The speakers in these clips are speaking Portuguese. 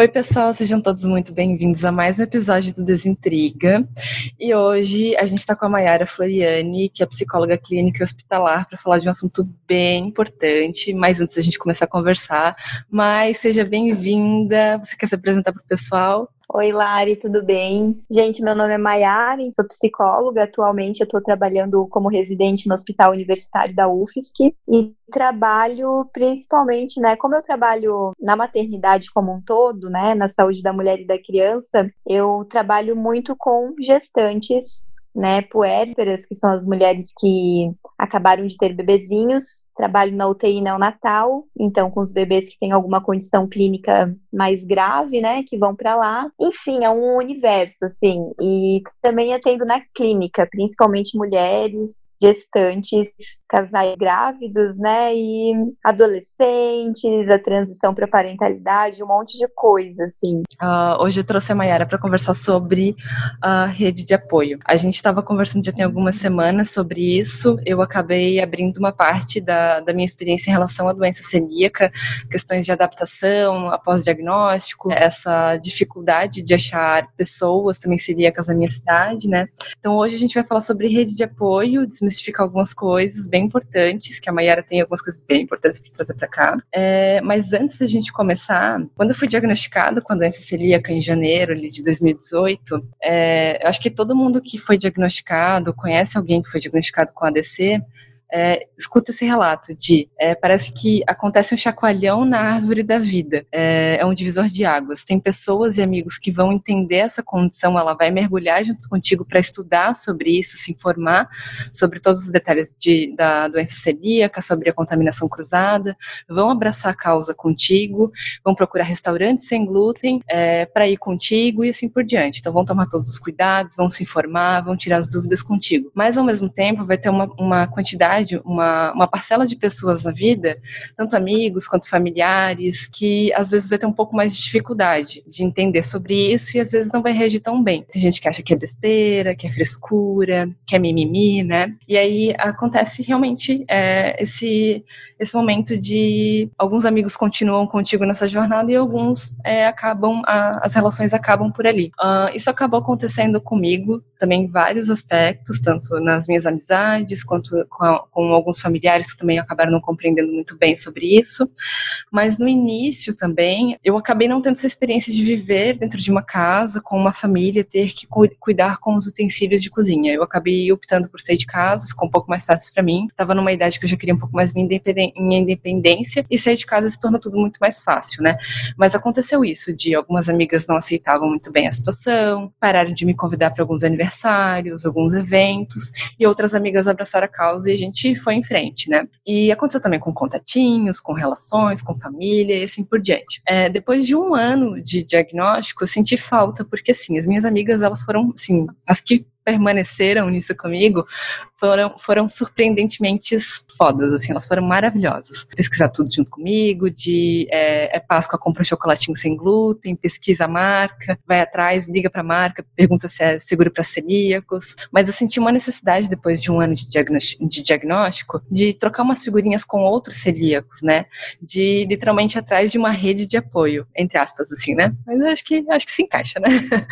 Oi, pessoal, sejam todos muito bem-vindos a mais um episódio do Desintriga. E hoje a gente está com a Mayara Floriani, que é psicóloga clínica e hospitalar, para falar de um assunto bem importante. Mas antes da gente começar a conversar, mas seja bem-vinda. Você quer se apresentar para o pessoal? Oi, Lari, tudo bem? Gente, meu nome é Maiara, sou psicóloga. Atualmente eu estou trabalhando como residente no Hospital Universitário da UFSC e trabalho principalmente, né, como eu trabalho na maternidade como um todo, né, na saúde da mulher e da criança, eu trabalho muito com gestantes né, puérperas, que são as mulheres que acabaram de ter bebezinhos. Trabalho na UTI neonatal, então com os bebês que têm alguma condição clínica mais grave, né, que vão para lá. Enfim, é um universo, assim. E também atendo na clínica, principalmente mulheres gestantes, casais grávidos, né, e adolescentes, a transição para parentalidade, um monte de coisa, assim. Uh, hoje eu trouxe a Mayara para conversar sobre a rede de apoio. A gente estava conversando já tem algumas semanas sobre isso. Eu acabei abrindo uma parte da, da minha experiência em relação à doença celíaca, questões de adaptação após diagnóstico, essa dificuldade de achar pessoas também celíacas na minha cidade, né. Então hoje a gente vai falar sobre rede de apoio, desmistificar algumas coisas bem importantes, que a Mayara tem algumas coisas bem importantes para trazer para cá. É, mas antes da gente começar, quando eu fui diagnosticada com a doença celíaca em janeiro ali, de 2018, é, eu acho que todo mundo que foi diagnosticado, conhece alguém que foi diagnosticado com ADC, é, escuta esse relato de é, parece que acontece um chacoalhão na árvore da vida, é, é, um divisor de águas. Tem pessoas e amigos que vão entender essa condição, ela vai mergulhar junto contigo para estudar sobre isso, se informar sobre todos os detalhes de, da doença celíaca, sobre a contaminação cruzada, vão abraçar a causa contigo, vão procurar restaurantes sem glúten é, para ir contigo e assim por diante. Então vão tomar todos os cuidados, vão se informar, vão tirar as dúvidas contigo. Mas ao mesmo tempo vai ter uma, uma quantidade verdade, uma, uma parcela de pessoas na vida, tanto amigos quanto familiares, que às vezes vai ter um pouco mais de dificuldade de entender sobre isso e às vezes não vai reagir tão bem. Tem gente que acha que é besteira, que é frescura, que é mimimi, né? E aí acontece realmente é, esse, esse momento de alguns amigos continuam contigo nessa jornada e alguns é, acabam, a, as relações acabam por ali. Uh, isso acabou acontecendo comigo também em vários aspectos, tanto nas minhas amizades quanto com, a, com alguns familiares que também acabaram não compreendendo muito bem sobre isso. Mas no início também, eu acabei não tendo essa experiência de viver dentro de uma casa, com uma família, ter que cu cuidar com os utensílios de cozinha. Eu acabei optando por sair de casa, ficou um pouco mais fácil para mim. Estava numa idade que eu já queria um pouco mais minha, minha independência e sair de casa se tornou tudo muito mais fácil, né? Mas aconteceu isso, de algumas amigas não aceitavam muito bem a situação, pararam de me convidar para alguns aniversários, alguns eventos, e outras amigas abraçaram a causa e a gente foi em frente, né? E aconteceu também com contatinhos, com relações, com família e assim por diante. É, depois de um ano de diagnóstico, eu senti falta, porque assim, as minhas amigas, elas foram, assim, as que permaneceram nisso comigo foram, foram surpreendentemente fodas, assim, elas foram maravilhosas. Pesquisar tudo junto comigo, de é, é Páscoa, compra um chocolatinho sem glúten, pesquisa a marca, vai atrás, liga para a marca, pergunta se é seguro para celíacos. Mas eu senti uma necessidade, depois de um ano de, diagnóstico, de diagnóstico, de trocar umas figurinhas com outros celíacos, né? De literalmente atrás de uma rede de apoio, entre aspas, assim, né? Mas eu acho que, acho que se encaixa, né?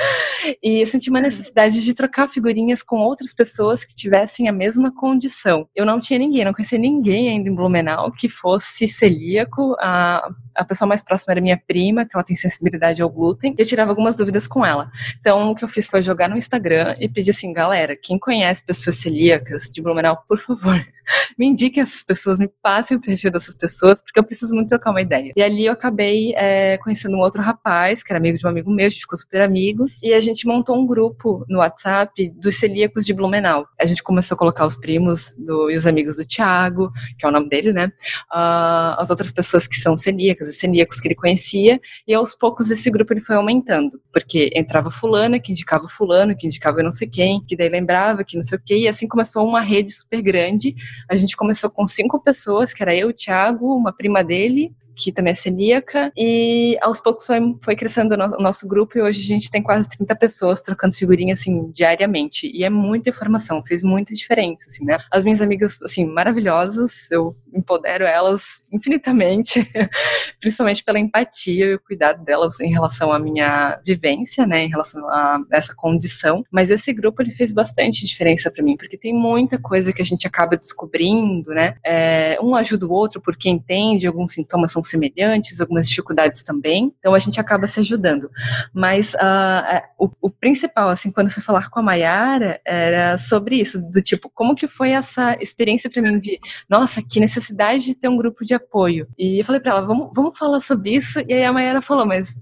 E eu senti uma necessidade de trocar figurinhas com outras pessoas que tivessem a mesma condição. Eu não tinha ninguém, não conhecia ninguém ainda em Blumenau que fosse celíaco. A, a pessoa mais próxima era minha prima, que ela tem sensibilidade ao glúten, e eu tirava algumas dúvidas com ela. Então, o que eu fiz foi jogar no Instagram e pedir assim, galera, quem conhece pessoas celíacas de Blumenau, por favor, me indiquem essas pessoas, me passem o perfil dessas pessoas, porque eu preciso muito trocar uma ideia. E ali eu acabei é, conhecendo um outro rapaz, que era amigo de um amigo meu, a gente ficou super amigos, e a gente montou um grupo no WhatsApp dos celíacos de Blumenau. A gente começou a colocar os primos do, e os amigos do Tiago, que é o nome dele, né? Uh, as outras pessoas que são celíacas e celíacos que ele conhecia, e aos poucos esse grupo ele foi aumentando, porque entrava fulana, que indicava fulano, que indicava não sei quem, que daí lembrava, que não sei o quê, e assim começou uma rede super grande a gente começou com cinco pessoas, que era eu, o Thiago, uma prima dele, que também é celíaca, e aos poucos foi, foi crescendo o nosso grupo e hoje a gente tem quase 30 pessoas trocando figurinha, assim, diariamente. E é muita informação, fez muita diferença, assim, né? As minhas amigas, assim, maravilhosas, eu empodero elas infinitamente, principalmente pela empatia e o cuidado delas em relação à minha vivência, né, em relação a essa condição. Mas esse grupo, ele fez bastante diferença para mim, porque tem muita coisa que a gente acaba descobrindo, né? É, um ajuda o outro porque entende, alguns sintomas são semelhantes, algumas dificuldades também, então a gente acaba se ajudando. Mas uh, o, o, principal, assim, quando fui falar com a Mayara, era sobre isso, do tipo, como que foi essa experiência para mim de, nossa, que necessidade de ter um grupo de apoio. E eu falei para ela, vamos, vamos falar sobre isso, e aí a Mayara falou, mas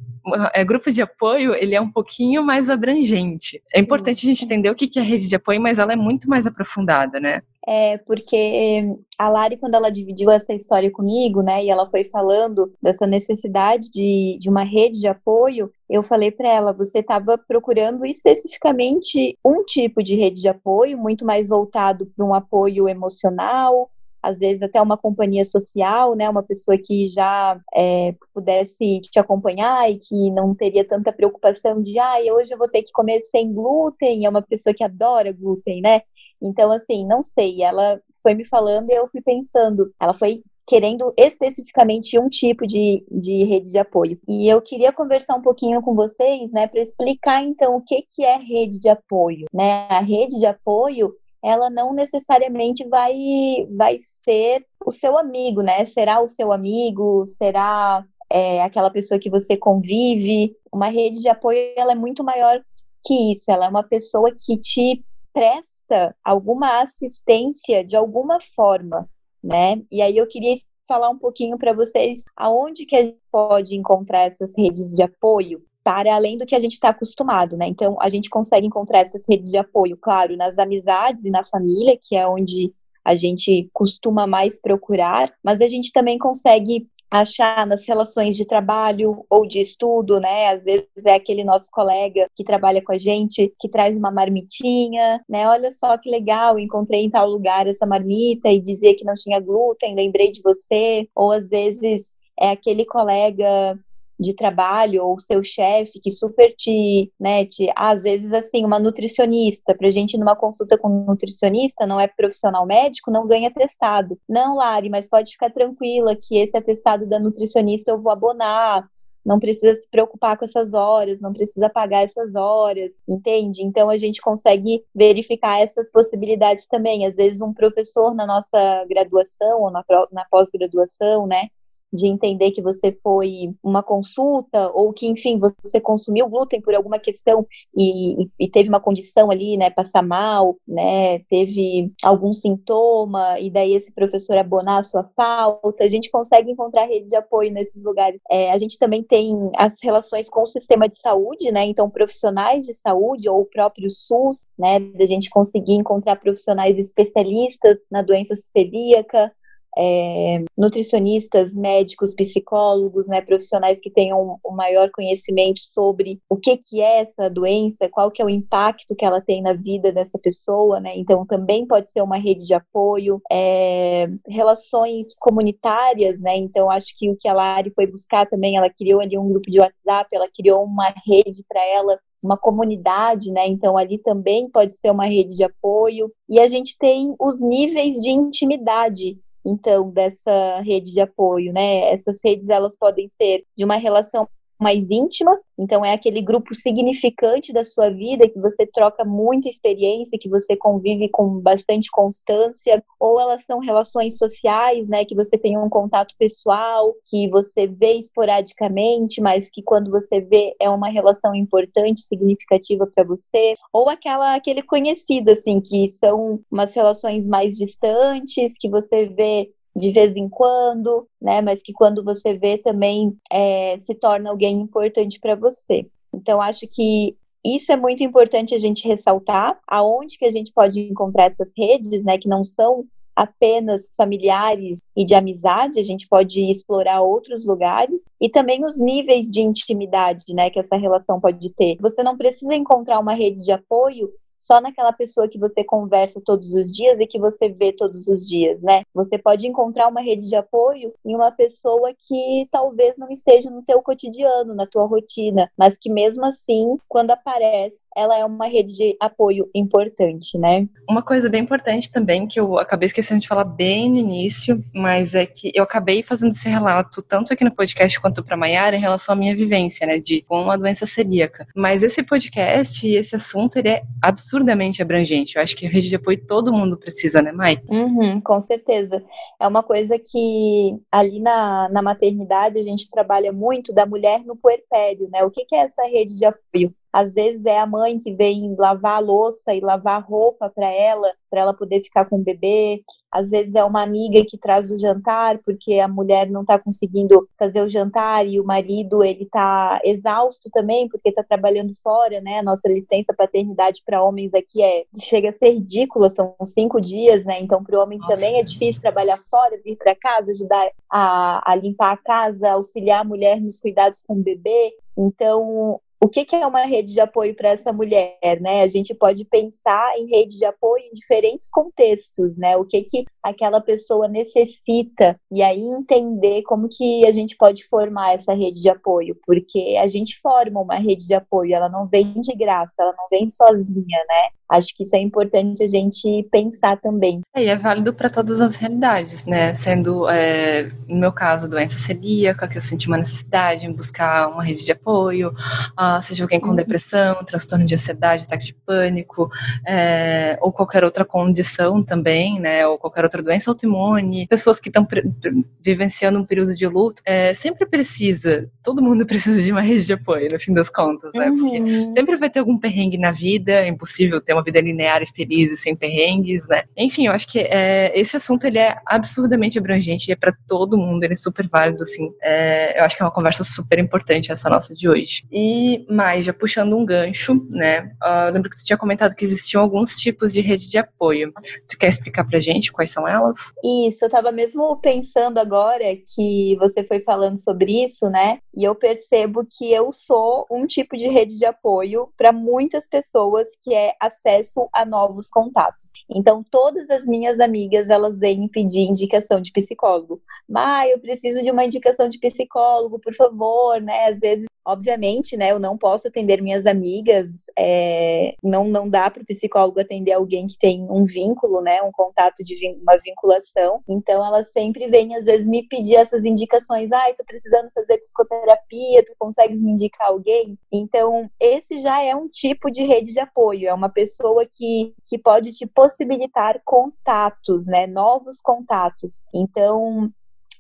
é, grupo de apoio, ele é um pouquinho mais abrangente. É importante a gente entender o que é rede de apoio, mas ela é muito mais aprofundada, né? É, porque a Lari, quando ela dividiu essa história comigo, né, e ela foi falando dessa necessidade de, de uma rede de apoio, eu falei para ela: você estava procurando especificamente um tipo de rede de apoio, muito mais voltado para um apoio emocional, às vezes até uma companhia social, né, uma pessoa que já é, pudesse te acompanhar e que não teria tanta preocupação de, ah, hoje eu vou ter que comer sem glúten, é uma pessoa que adora glúten, né? Então, assim, não sei, ela foi me falando e eu fui pensando, ela foi querendo especificamente um tipo de, de rede de apoio. E eu queria conversar um pouquinho com vocês, né, para explicar então o que, que é rede de apoio, né? A rede de apoio ela não necessariamente vai, vai ser o seu amigo, né? Será o seu amigo, será é, aquela pessoa que você convive. Uma rede de apoio ela é muito maior que isso. Ela é uma pessoa que te presta alguma assistência de alguma forma, né? E aí eu queria falar um pouquinho para vocês aonde que a gente pode encontrar essas redes de apoio para além do que a gente está acostumado, né? Então, a gente consegue encontrar essas redes de apoio, claro, nas amizades e na família, que é onde a gente costuma mais procurar, mas a gente também consegue achar nas relações de trabalho ou de estudo, né? Às vezes é aquele nosso colega que trabalha com a gente que traz uma marmitinha, né? Olha só que legal, encontrei em tal lugar essa marmita e dizia que não tinha glúten, lembrei de você. Ou às vezes é aquele colega de trabalho ou seu chefe que super te, né, te, às vezes assim, uma nutricionista, pra gente numa consulta com um nutricionista, não é profissional médico, não ganha atestado. Não, Lari, mas pode ficar tranquila que esse atestado da nutricionista eu vou abonar, não precisa se preocupar com essas horas, não precisa pagar essas horas, entende? Então a gente consegue verificar essas possibilidades também. Às vezes um professor na nossa graduação ou na, na pós-graduação, né, de entender que você foi uma consulta ou que, enfim, você consumiu glúten por alguma questão e, e, teve uma condição ali, né, passar mal, né, teve algum sintoma e daí esse professor abonar a sua falta, a gente consegue encontrar rede de apoio nesses lugares. É, a gente também tem as relações com o sistema de saúde, né, então profissionais de saúde ou o próprio SUS, né, da gente conseguir encontrar profissionais especialistas na doença celíaca, é, nutricionistas, médicos, psicólogos, né, profissionais que tenham um maior conhecimento sobre o que, que é essa doença, qual que é o impacto que ela tem na vida dessa pessoa, né, então também pode ser uma rede de apoio, é, relações comunitárias, né, então acho que o que a Lari foi buscar também, ela criou ali um grupo de WhatsApp, ela criou uma rede para ela uma comunidade, né? Então ali também pode ser uma rede de apoio. E a gente tem os níveis de intimidade então dessa rede de apoio, né? Essas redes elas podem ser de uma relação mais íntima, então é aquele grupo significante da sua vida que você troca muita experiência, que você convive com bastante constância, ou elas são relações sociais, né, que você tem um contato pessoal, que você vê esporadicamente, mas que quando você vê é uma relação importante, significativa para você, ou aquela aquele conhecido assim, que são umas relações mais distantes, que você vê de vez em quando, né? Mas que quando você vê também é, se torna alguém importante para você. Então, acho que isso é muito importante a gente ressaltar, aonde que a gente pode encontrar essas redes, né? Que não são apenas familiares e de amizade, a gente pode explorar outros lugares e também os níveis de intimidade, né, que essa relação pode ter. Você não precisa encontrar uma rede de apoio só naquela pessoa que você conversa todos os dias e que você vê todos os dias, né? Você pode encontrar uma rede de apoio em uma pessoa que talvez não esteja no teu cotidiano, na tua rotina, mas que mesmo assim, quando aparece, ela é uma rede de apoio importante, né? Uma coisa bem importante também que eu acabei esquecendo de falar bem no início, mas é que eu acabei fazendo esse relato tanto aqui no podcast quanto para Maiara em relação à minha vivência, né, de com uma doença celíaca. Mas esse podcast e esse assunto ele é absurdamente abrangente. Eu acho que a rede de apoio todo mundo precisa, né, Mai? Uhum, com certeza. É uma coisa que ali na, na maternidade a gente trabalha muito da mulher no puerpério, né? O que, que é essa rede de apoio? Às vezes é a mãe que vem lavar a louça e lavar roupa para ela, para ela poder ficar com o bebê. Às vezes é uma amiga que traz o jantar, porque a mulher não está conseguindo fazer o jantar e o marido ele está exausto também, porque está trabalhando fora, né? A nossa licença paternidade para homens aqui é chega a ser ridícula, são cinco dias, né? Então para o homem nossa. também é difícil trabalhar fora, vir para casa, ajudar a, a limpar a casa, auxiliar a mulher nos cuidados com o bebê. Então, o que, que, é uma rede de apoio para essa mulher, né? A gente pode pensar em rede de apoio em diferentes contextos, né? O que que aquela pessoa necessita e aí entender como que a gente pode formar essa rede de apoio, porque a gente forma uma rede de apoio, ela não vem de graça, ela não vem sozinha, né? Acho que isso é importante a gente pensar também. É, e é válido para todas as realidades, né? Sendo, é, no meu caso, doença celíaca, que eu senti uma necessidade em buscar uma rede de apoio, uh, seja alguém com uhum. depressão, transtorno de ansiedade, ataque de pânico, é, ou qualquer outra condição também, né? Ou qualquer outra doença autoimune, pessoas que estão vivenciando um período de luto, é, sempre precisa, todo mundo precisa de uma rede de apoio, no fim das contas, né? Porque uhum. sempre vai ter algum perrengue na vida, é impossível ter uma vida linear e feliz e sem perrengues, né? Enfim, eu acho que é, esse assunto ele é absurdamente abrangente e é para todo mundo, ele é super válido, assim. É, eu acho que é uma conversa super importante essa nossa de hoje. E mais, já puxando um gancho, né? Uh, lembro que tu tinha comentado que existiam alguns tipos de rede de apoio. Tu quer explicar pra gente quais são elas? Isso, eu tava mesmo pensando agora que você foi falando sobre isso, né? E eu percebo que eu sou um tipo de rede de apoio para muitas pessoas que é a acesso a novos contatos. Então, todas as minhas amigas, elas vêm pedir indicação de psicólogo. Mas eu preciso de uma indicação de psicólogo, por favor, né? Às vezes Obviamente, né, eu não posso atender minhas amigas, é, não, não dá para o psicólogo atender alguém que tem um vínculo, né, um contato de uma vinculação. Então, ela sempre vem, às vezes, me pedir essas indicações. Ai, ah, tô precisando fazer psicoterapia, tu consegues me indicar alguém? Então, esse já é um tipo de rede de apoio, é uma pessoa que, que pode te possibilitar contatos, né, novos contatos. Então,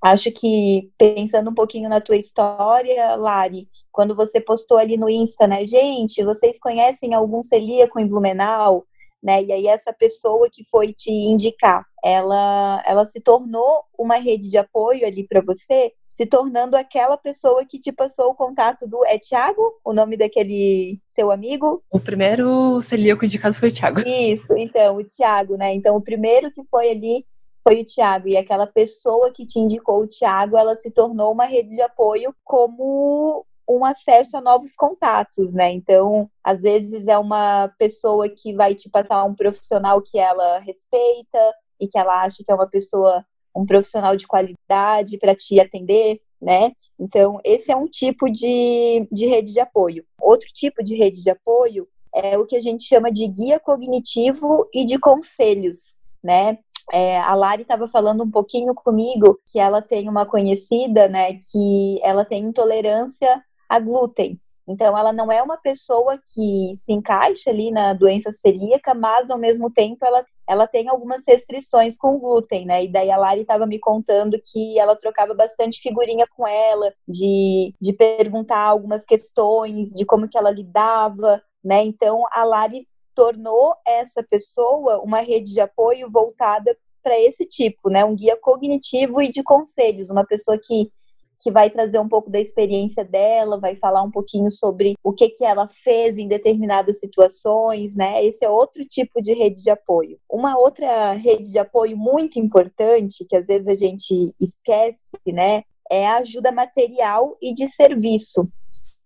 Acho que pensando um pouquinho na tua história, Lari, quando você postou ali no Insta, né, gente, vocês conhecem algum celíaco em Blumenau? Né? E aí essa pessoa que foi te indicar, ela ela se tornou uma rede de apoio ali para você, se tornando aquela pessoa que te passou o contato do é Thiago, o nome daquele seu amigo? O primeiro celíaco indicado foi o Thiago. Isso, então, o Thiago, né? Então o primeiro que foi ali foi o Tiago. E aquela pessoa que te indicou o Tiago, ela se tornou uma rede de apoio como um acesso a novos contatos, né? Então, às vezes é uma pessoa que vai te passar um profissional que ela respeita e que ela acha que é uma pessoa, um profissional de qualidade para te atender, né? Então, esse é um tipo de, de rede de apoio. Outro tipo de rede de apoio é o que a gente chama de guia cognitivo e de conselhos, né? É, a Lari estava falando um pouquinho comigo que ela tem uma conhecida, né, que ela tem intolerância a glúten. Então, ela não é uma pessoa que se encaixa ali na doença celíaca, mas ao mesmo tempo ela, ela tem algumas restrições com o glúten, né? E daí a Lari estava me contando que ela trocava bastante figurinha com ela, de, de perguntar algumas questões, de como que ela lidava, né? Então, a Lari tornou essa pessoa uma rede de apoio voltada para esse tipo, né? Um guia cognitivo e de conselhos, uma pessoa que que vai trazer um pouco da experiência dela, vai falar um pouquinho sobre o que que ela fez em determinadas situações, né? Esse é outro tipo de rede de apoio. Uma outra rede de apoio muito importante que às vezes a gente esquece, né, é a ajuda material e de serviço.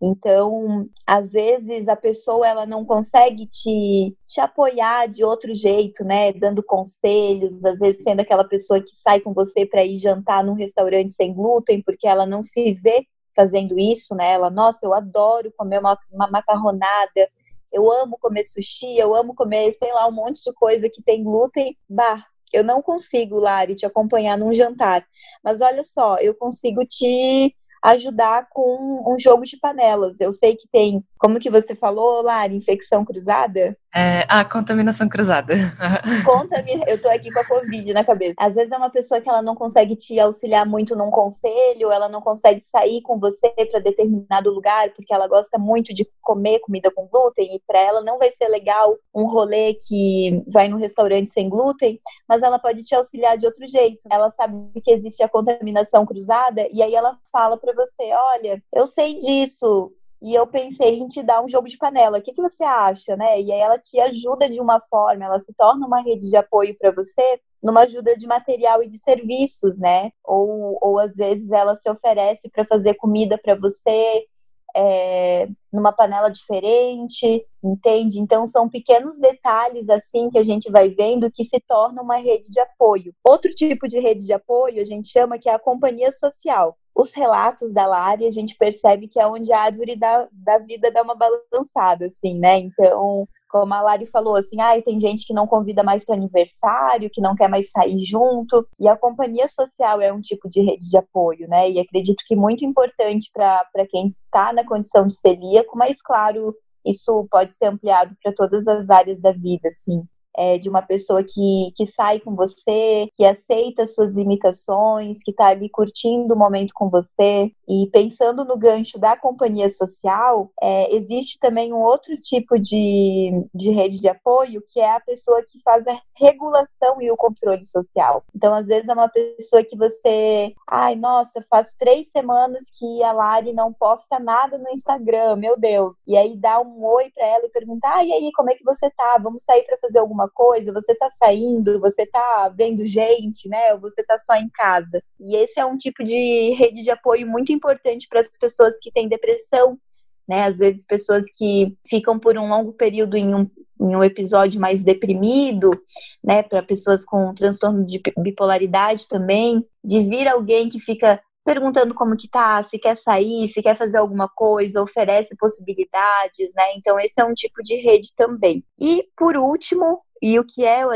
Então, às vezes a pessoa ela não consegue te, te apoiar de outro jeito, né? Dando conselhos, às vezes sendo aquela pessoa que sai com você para ir jantar num restaurante sem glúten, porque ela não se vê fazendo isso, né? Ela, nossa, eu adoro comer uma, uma macarronada, eu amo comer sushi, eu amo comer, sei lá, um monte de coisa que tem glúten. Bah, eu não consigo, Lari, te acompanhar num jantar. Mas olha só, eu consigo te ajudar com um jogo de panelas. Eu sei que tem, como que você falou, Lari, infecção cruzada? É, a contaminação cruzada. Contamina, eu tô aqui com a Covid na cabeça. Às vezes é uma pessoa que ela não consegue te auxiliar muito num conselho, ela não consegue sair com você para determinado lugar, porque ela gosta muito de comer comida com glúten, e para ela não vai ser legal um rolê que vai num restaurante sem glúten, mas ela pode te auxiliar de outro jeito. Ela sabe que existe a contaminação cruzada, e aí ela fala para você: olha, eu sei disso, e eu pensei em te dar um jogo de panela. O que, que você acha, né? E aí ela te ajuda de uma forma, ela se torna uma rede de apoio para você, numa ajuda de material e de serviços, né? Ou, ou às vezes ela se oferece para fazer comida para você, é, numa panela diferente, entende? Então são pequenos detalhes assim que a gente vai vendo que se torna uma rede de apoio. Outro tipo de rede de apoio a gente chama que é a companhia social. Os relatos da Lari a gente percebe que é onde a árvore da, da vida dá uma balançada, assim, né? Então como a Lari falou, assim, ah, tem gente que não convida mais para aniversário, que não quer mais sair junto, e a companhia social é um tipo de rede de apoio, né? E acredito que muito importante para quem está na condição de celíaco, mas claro, isso pode ser ampliado para todas as áreas da vida, assim é, de uma pessoa que, que sai com você, que aceita suas limitações, que está ali curtindo o momento com você. E pensando no gancho da companhia social, é, existe também um outro tipo de, de rede de apoio, que é a pessoa que faz a regulação e o controle social. Então, às vezes, é uma pessoa que você. Ai, nossa, faz três semanas que a Lari não posta nada no Instagram, meu Deus. E aí dá um oi para ela e pergunta: ah, e aí, como é que você tá? Vamos sair para fazer alguma coisa, você tá saindo, você tá vendo gente, né? Ou você tá só em casa. E esse é um tipo de rede de apoio muito importante para as pessoas que têm depressão, né? Às vezes pessoas que ficam por um longo período em um, em um episódio mais deprimido, né? Para pessoas com transtorno de bipolaridade também, de vir alguém que fica perguntando como que tá, se quer sair, se quer fazer alguma coisa, oferece possibilidades, né? Então esse é um tipo de rede também. E por último, e o que é, eu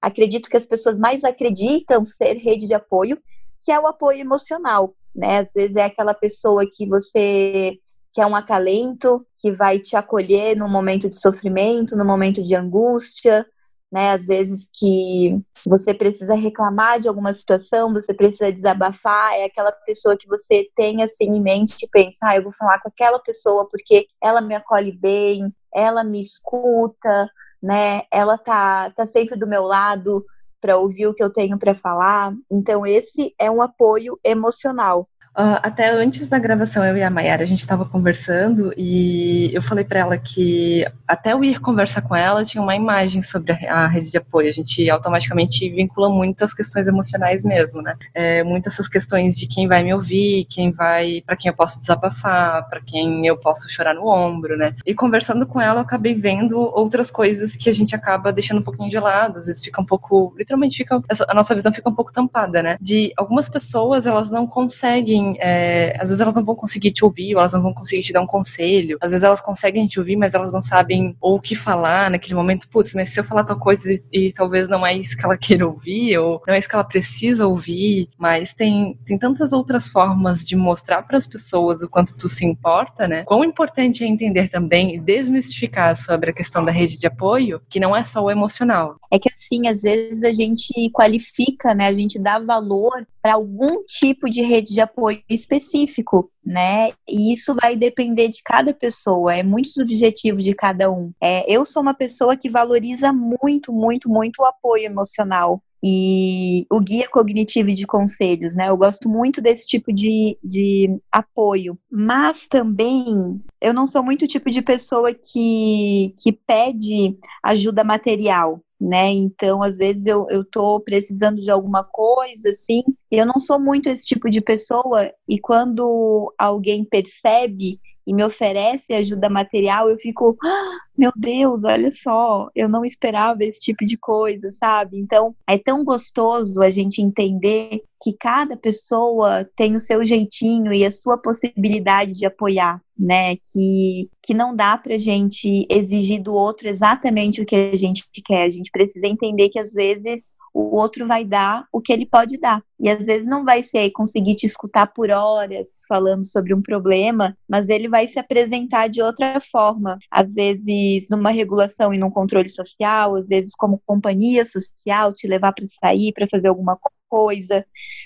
acredito que as pessoas mais acreditam ser rede de apoio, que é o apoio emocional, né? Às vezes é aquela pessoa que você que é um acalento, que vai te acolher no momento de sofrimento, no momento de angústia, né? Às vezes que você precisa reclamar de alguma situação, você precisa desabafar, é aquela pessoa que você tem assim em mente e pensa, ah, eu vou falar com aquela pessoa porque ela me acolhe bem, ela me escuta, né? Ela tá, tá sempre do meu lado para ouvir o que eu tenho para falar. Então, esse é um apoio emocional. Uh, até antes da gravação, eu e a Mayara, a gente estava conversando e eu falei para ela que até eu ir conversar com ela, tinha uma imagem sobre a, a, rede de apoio. A gente automaticamente vincula muito as questões emocionais mesmo, né? É, muitas essas questões de quem vai me ouvir, quem vai, para quem eu posso desabafar, para quem eu posso chorar no ombro, né? E conversando com ela, eu acabei vendo outras coisas que a gente acaba deixando um pouquinho de lado, às vezes fica um pouco, literalmente fica, a nossa visão fica um pouco tampada, né? De algumas pessoas, elas não conseguem é, às vezes elas não vão conseguir te ouvir, ou elas não vão conseguir te dar um conselho. Às vezes elas conseguem te ouvir, mas elas não sabem ou o que falar naquele momento. Putz, mas se eu falar tal coisa e, e talvez não é isso que ela queira ouvir, ou não é isso que ela precisa ouvir, mas tem, tem tantas outras formas de mostrar para as pessoas o quanto tu se importa, né? Quão importante é entender também e desmistificar sobre a questão da rede de apoio, que não é só o emocional. É que assim, às vezes a gente qualifica, né? A gente dá valor para algum tipo de rede de apoio específico, né? E isso vai depender de cada pessoa, é muito subjetivo de cada um. É, eu sou uma pessoa que valoriza muito, muito, muito o apoio emocional e o guia cognitivo de conselhos, né? Eu gosto muito desse tipo de, de apoio, mas também eu não sou muito o tipo de pessoa que, que pede ajuda material né? Então, às vezes eu, eu precisando de alguma coisa, assim, e eu não sou muito esse tipo de pessoa, e quando alguém percebe e me oferece ajuda material, eu fico, ah, meu Deus, olha só, eu não esperava esse tipo de coisa, sabe? Então, é tão gostoso a gente entender que cada pessoa tem o seu jeitinho e a sua possibilidade de apoiar, né? Que, que não dá pra gente exigir do outro exatamente o que a gente quer. A gente precisa entender que às vezes o outro vai dar o que ele pode dar. E às vezes não vai ser conseguir te escutar por horas falando sobre um problema, mas ele vai se apresentar de outra forma. Às vezes numa regulação e num controle social, às vezes como companhia social, te levar para sair, para fazer alguma coisa.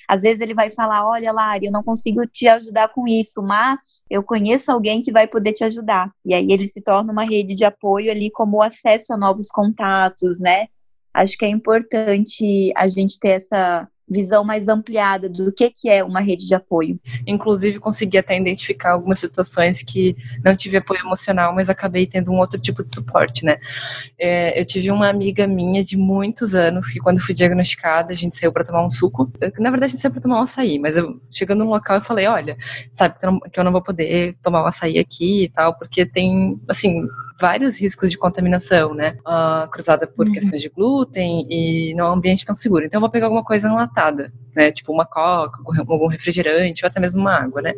Às vezes ele vai falar: Olha, Lari, eu não consigo te ajudar com isso, mas eu conheço alguém que vai poder te ajudar. E aí ele se torna uma rede de apoio ali, como acesso a novos contatos, né? Acho que é importante a gente ter essa visão mais ampliada do que, que é uma rede de apoio. Inclusive, consegui até identificar algumas situações que não tive apoio emocional, mas acabei tendo um outro tipo de suporte, né? É, eu tive uma amiga minha de muitos anos que, quando fui diagnosticada, a gente saiu para tomar um suco. Na verdade, a gente saiu para tomar um açaí, mas eu, chegando no local, eu falei: olha, sabe que eu não vou poder tomar um açaí aqui e tal, porque tem, assim, vários riscos de contaminação, né? Uh, cruzada por uhum. questões de glúten e não é um ambiente tão seguro. Então eu vou pegar alguma coisa enlatada, né? Tipo uma coca, algum refrigerante ou até mesmo uma água, né?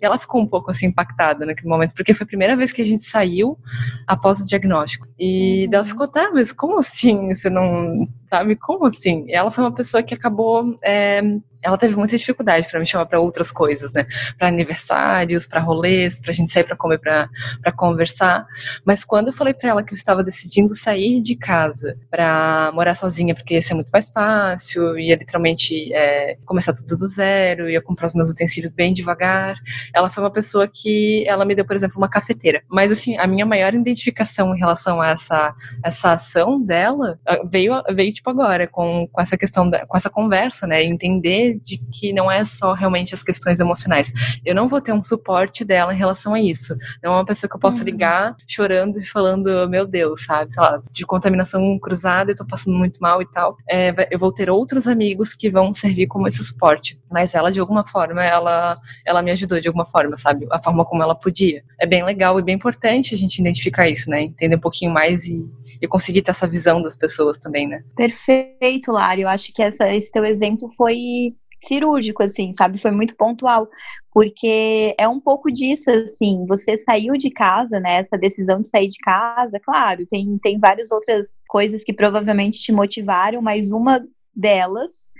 E ela ficou um pouco assim impactada naquele momento, porque foi a primeira vez que a gente saiu após o diagnóstico. E uhum. ela ficou, tá, mas como assim? Você não sabe? Como assim? E ela foi uma pessoa que acabou é, ela teve muita dificuldade para me chamar para outras coisas, né? Para aniversários, para rolês, para a gente sair para comer, para conversar. Mas quando eu falei para ela que eu estava decidindo sair de casa para morar sozinha, porque ia ser muito mais fácil, ia literalmente é, começar tudo do zero, ia comprar os meus utensílios bem devagar, ela foi uma pessoa que ela me deu, por exemplo, uma cafeteira. Mas assim, a minha maior identificação em relação a essa essa ação dela veio veio tipo agora com, com essa questão da, com essa conversa, né? Entender de que não é só realmente as questões emocionais. Eu não vou ter um suporte dela em relação a isso. Não é uma pessoa que eu posso uhum. ligar chorando e falando, meu Deus, sabe, sei lá, de contaminação cruzada e tô passando muito mal e tal. É, eu vou ter outros amigos que vão servir como esse suporte. Mas ela, de alguma forma, ela, ela me ajudou de alguma forma, sabe? A forma como ela podia. É bem legal e bem importante a gente identificar isso, né? Entender um pouquinho mais e, e conseguir ter essa visão das pessoas também, né? Perfeito, Lari. Eu acho que essa, esse teu exemplo foi cirúrgico, assim, sabe? Foi muito pontual, porque é um pouco disso, assim, você saiu de casa, né? Essa decisão de sair de casa, claro, tem, tem várias outras coisas que provavelmente te motivaram, mas uma delas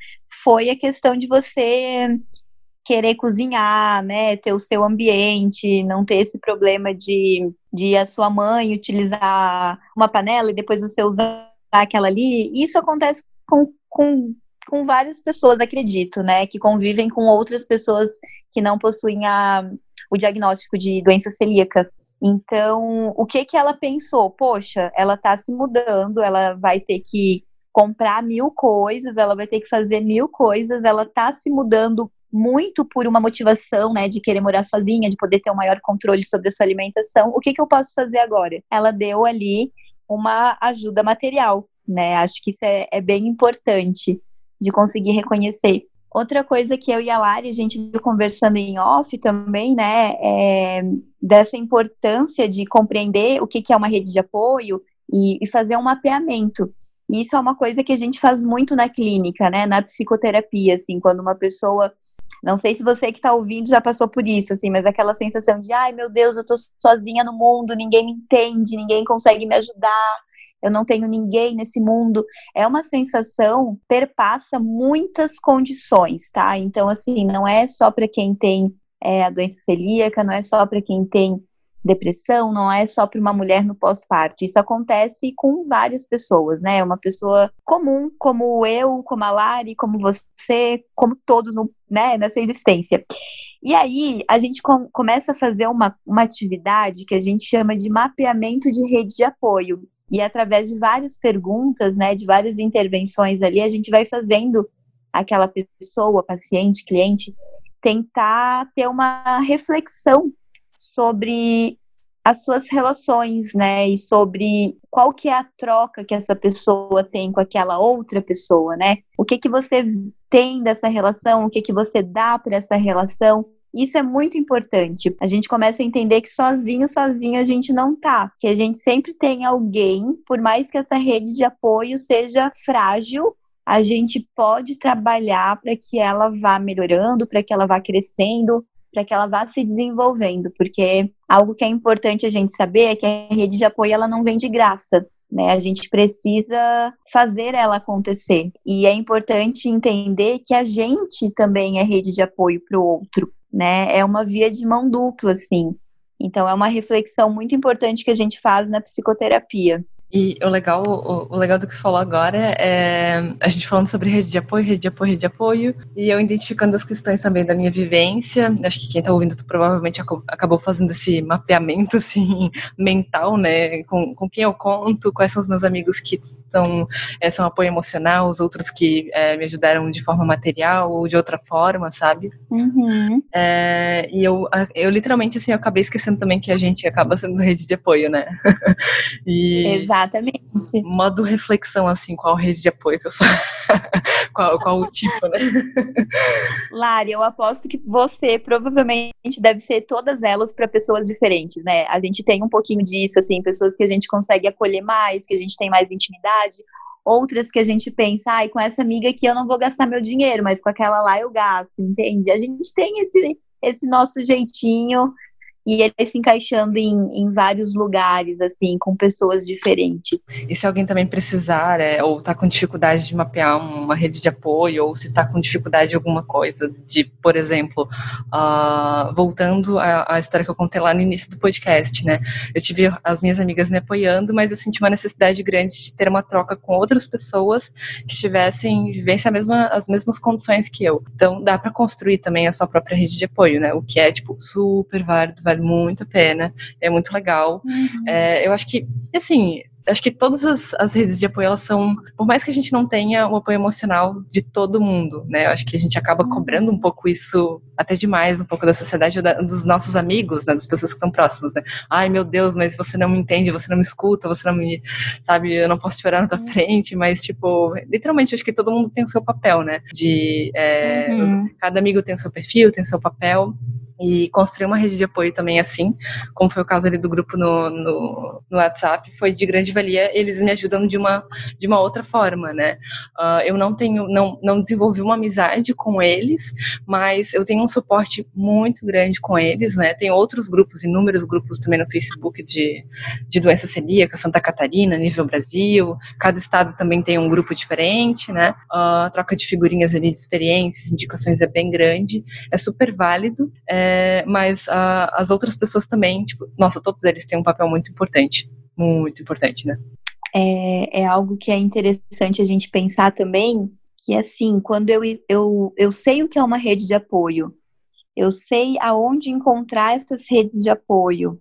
foi a questão de você querer cozinhar, né, ter o seu ambiente, não ter esse problema de, de a sua mãe utilizar uma panela e depois você usar aquela ali. Isso acontece com, com com várias pessoas, acredito, né, que convivem com outras pessoas que não possuem a, o diagnóstico de doença celíaca. Então, o que que ela pensou? Poxa, ela está se mudando, ela vai ter que comprar mil coisas, ela vai ter que fazer mil coisas, ela está se mudando muito por uma motivação, né, de querer morar sozinha, de poder ter um maior controle sobre a sua alimentação. O que que eu posso fazer agora? Ela deu ali uma ajuda material, né? Acho que isso é, é bem importante de conseguir reconhecer. Outra coisa que eu e a Lari, a gente viu conversando em off também, né, é dessa importância de compreender o que, que é uma rede de apoio e, e fazer um mapeamento. E isso é uma coisa que a gente faz muito na clínica, né, na psicoterapia, assim, quando uma pessoa, não sei se você que está ouvindo já passou por isso, assim, mas aquela sensação de, ai meu Deus, eu estou sozinha no mundo, ninguém me entende, ninguém consegue me ajudar, eu não tenho ninguém nesse mundo. É uma sensação perpassa muitas condições, tá? Então, assim, não é só para quem tem é, a doença celíaca, não é só para quem tem depressão, não é só para uma mulher no pós-parto. Isso acontece com várias pessoas, né? Uma pessoa comum, como eu, como a Lari, como você, como todos no, né, nessa existência. E aí, a gente com, começa a fazer uma, uma atividade que a gente chama de mapeamento de rede de apoio. E através de várias perguntas, né, de várias intervenções ali, a gente vai fazendo aquela pessoa, paciente, cliente, tentar ter uma reflexão sobre as suas relações, né, e sobre qual que é a troca que essa pessoa tem com aquela outra pessoa, né? O que que você tem dessa relação, o que que você dá para essa relação? Isso é muito importante. A gente começa a entender que sozinho, sozinho a gente não tá. Que a gente sempre tem alguém, por mais que essa rede de apoio seja frágil, a gente pode trabalhar para que ela vá melhorando, para que ela vá crescendo, para que ela vá se desenvolvendo, porque algo que é importante a gente saber é que a rede de apoio ela não vem de graça, né? A gente precisa fazer ela acontecer. E é importante entender que a gente também é rede de apoio para o outro, né? É uma via de mão dupla, assim. Então é uma reflexão muito importante que a gente faz na psicoterapia. E o legal, o, o, legal do que você falou agora é a gente falando sobre rede de apoio, rede de apoio, rede de apoio, e eu identificando as questões também da minha vivência. Acho que quem está ouvindo provavelmente acabou fazendo esse mapeamento assim mental, né? Com, com quem eu conto, quais são os meus amigos que estão é, são apoio emocional, os outros que é, me ajudaram de forma material ou de outra forma, sabe? Uhum. É, e eu, eu literalmente assim eu acabei esquecendo também que a gente acaba sendo rede de apoio, né? e Exato Exatamente. Modo reflexão, assim, qual rede de apoio que eu sou. qual, qual o tipo, né? Lari, eu aposto que você provavelmente deve ser todas elas para pessoas diferentes, né? A gente tem um pouquinho disso, assim, pessoas que a gente consegue acolher mais, que a gente tem mais intimidade, outras que a gente pensa, ai, com essa amiga aqui eu não vou gastar meu dinheiro, mas com aquela lá eu gasto, entende? A gente tem esse, esse nosso jeitinho e ele se encaixando em, em vários lugares, assim, com pessoas diferentes. E se alguém também precisar, é, ou tá com dificuldade de mapear uma rede de apoio, ou se tá com dificuldade de alguma coisa, de, por exemplo, uh, voltando à, à, história que eu contei lá no início do podcast, né? Eu tive as minhas amigas me apoiando, mas eu senti uma necessidade grande de ter uma troca com outras pessoas que tivessem, vivessem a mesma, as mesmas condições que eu. Então, dá para construir também a sua própria rede de apoio, né? O que é, tipo, super válido, vale muito a pena, é muito legal. Uhum. É, eu acho que, assim, acho que todas as, as, redes de apoio, elas são, por mais que a gente não tenha o apoio emocional de todo mundo, né? Eu acho que a gente acaba cobrando um pouco isso, até demais, um pouco da sociedade, da, dos nossos amigos, né? Das pessoas que estão próximas, né? Ai, meu Deus, mas você não me entende, você não me escuta, você não me, sabe, eu não posso chorar na tua frente, mas, tipo, literalmente, acho que todo mundo tem o seu papel, né? De, é, uhum. cada amigo tem o seu perfil, tem o seu papel, e construir uma rede de apoio também assim, como foi o caso ali do grupo no, no, no WhatsApp, foi de grande valia, eles me ajudam de uma, de uma outra forma, né? Uh, eu não tenho, não, não desenvolvi uma amizade com eles, mas eu tenho um suporte muito grande com eles, né? Tem outros grupos, inúmeros grupos também no Facebook de, de doença celíaca, Santa Catarina, nível Brasil, cada estado também tem um grupo diferente, né? Uh, a troca de figurinhas ali de experiências, indicações é bem grande, é super válido, é, é, mas uh, as outras pessoas também, tipo, nossa, todos eles têm um papel muito importante. Muito importante, né? É, é algo que é interessante a gente pensar também, que assim, quando eu, eu, eu sei o que é uma rede de apoio, eu sei aonde encontrar essas redes de apoio,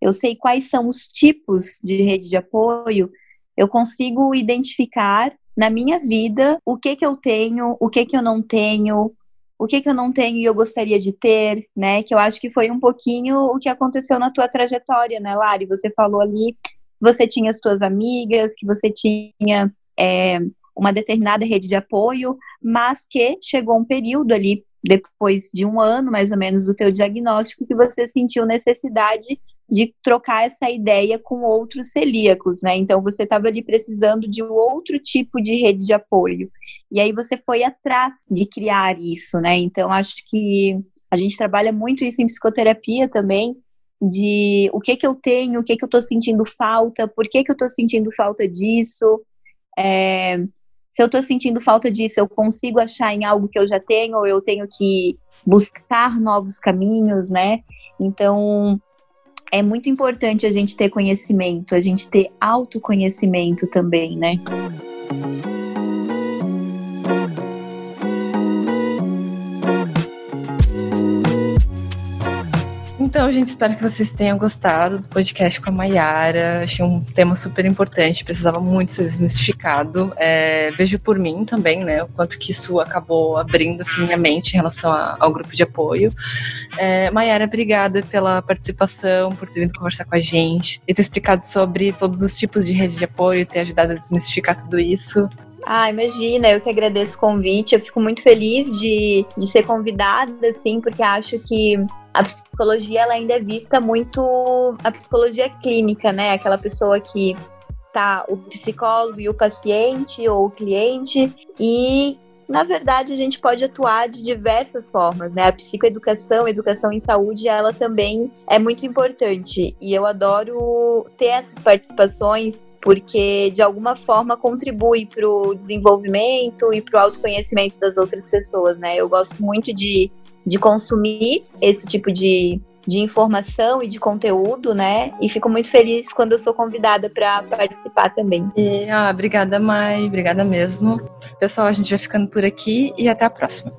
eu sei quais são os tipos de rede de apoio, eu consigo identificar na minha vida o que que eu tenho, o que que eu não tenho, o que, que eu não tenho e eu gostaria de ter, né? Que eu acho que foi um pouquinho o que aconteceu na tua trajetória, né, Lari? Você falou ali, você tinha as tuas amigas, que você tinha é, uma determinada rede de apoio, mas que chegou um período ali, depois de um ano mais ou menos do teu diagnóstico, que você sentiu necessidade de trocar essa ideia com outros celíacos, né? Então você estava ali precisando de outro tipo de rede de apoio. E aí você foi atrás de criar isso, né? Então acho que a gente trabalha muito isso em psicoterapia também, de o que que eu tenho, o que que eu estou sentindo falta, por que que eu estou sentindo falta disso. É, se eu estou sentindo falta disso, eu consigo achar em algo que eu já tenho, ou eu tenho que buscar novos caminhos, né? Então, é muito importante a gente ter conhecimento, a gente ter autoconhecimento também, né? Então, gente, espero que vocês tenham gostado do podcast com a Mayara. Achei um tema super importante, precisava muito ser desmistificado. É, vejo por mim também, né, o quanto que isso acabou abrindo assim, minha mente em relação a, ao grupo de apoio. É, Mayara, obrigada pela participação, por ter vindo conversar com a gente e ter explicado sobre todos os tipos de rede de apoio, ter ajudado a desmistificar tudo isso. Ah, imagina, eu que agradeço o convite. Eu fico muito feliz de, de ser convidada, assim, porque acho que a psicologia ela ainda é vista muito a psicologia clínica, né? Aquela pessoa que tá o psicólogo e o paciente ou o cliente e na verdade, a gente pode atuar de diversas formas, né? A psicoeducação, a educação em saúde, ela também é muito importante. E eu adoro ter essas participações porque, de alguma forma, contribui para o desenvolvimento e para o autoconhecimento das outras pessoas, né? Eu gosto muito de, de consumir esse tipo de, de informação e de conteúdo, né? E fico muito feliz quando eu sou convidada para participar também. E, ah, obrigada, Mai, obrigada mesmo. Pessoal, a gente vai ficando por aqui e até a próxima.